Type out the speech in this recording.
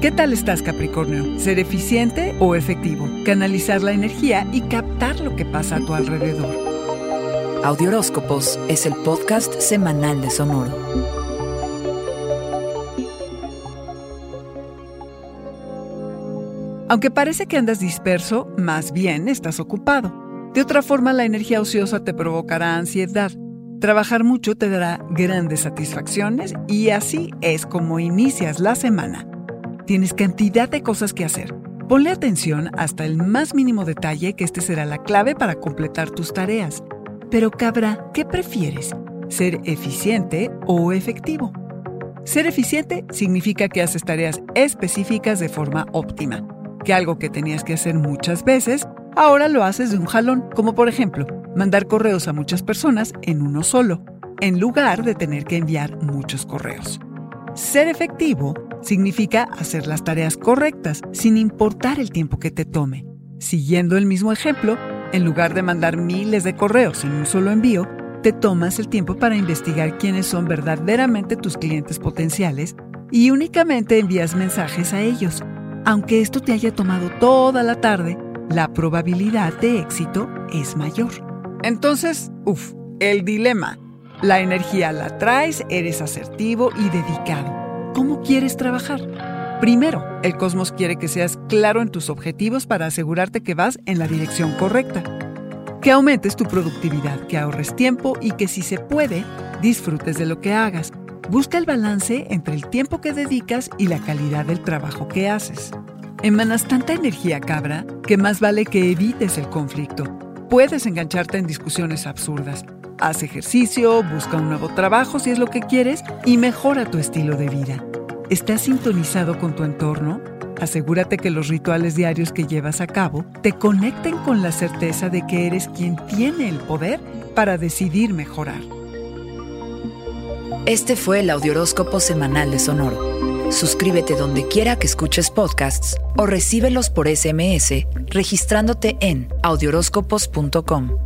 ¿Qué tal estás, Capricornio? ¿Ser eficiente o efectivo? Canalizar la energía y captar lo que pasa a tu alrededor. Audioróscopos es el podcast semanal de Sonoro. Aunque parece que andas disperso, más bien estás ocupado. De otra forma, la energía ociosa te provocará ansiedad. Trabajar mucho te dará grandes satisfacciones y así es como inicias la semana. Tienes cantidad de cosas que hacer. Ponle atención hasta el más mínimo detalle que este será la clave para completar tus tareas. Pero Cabra, ¿qué prefieres? ¿Ser eficiente o efectivo? Ser eficiente significa que haces tareas específicas de forma óptima, que algo que tenías que hacer muchas veces, ahora lo haces de un jalón, como por ejemplo, mandar correos a muchas personas en uno solo, en lugar de tener que enviar muchos correos. Ser efectivo significa hacer las tareas correctas sin importar el tiempo que te tome. Siguiendo el mismo ejemplo, en lugar de mandar miles de correos en un solo envío, te tomas el tiempo para investigar quiénes son verdaderamente tus clientes potenciales y únicamente envías mensajes a ellos. Aunque esto te haya tomado toda la tarde, la probabilidad de éxito es mayor. Entonces, uff, el dilema. La energía la traes, eres asertivo y dedicado ¿Cómo quieres trabajar? Primero, el cosmos quiere que seas claro en tus objetivos para asegurarte que vas en la dirección correcta. Que aumentes tu productividad, que ahorres tiempo y que si se puede, disfrutes de lo que hagas. Busca el balance entre el tiempo que dedicas y la calidad del trabajo que haces. Emanas tanta energía, cabra, que más vale que evites el conflicto. Puedes engancharte en discusiones absurdas, Haz ejercicio, busca un nuevo trabajo si es lo que quieres y mejora tu estilo de vida. ¿Estás sintonizado con tu entorno? Asegúrate que los rituales diarios que llevas a cabo te conecten con la certeza de que eres quien tiene el poder para decidir mejorar. Este fue el Audioróscopo Semanal de Sonoro. Suscríbete donde quiera que escuches podcasts o recíbelos por SMS registrándote en audioróscopos.com.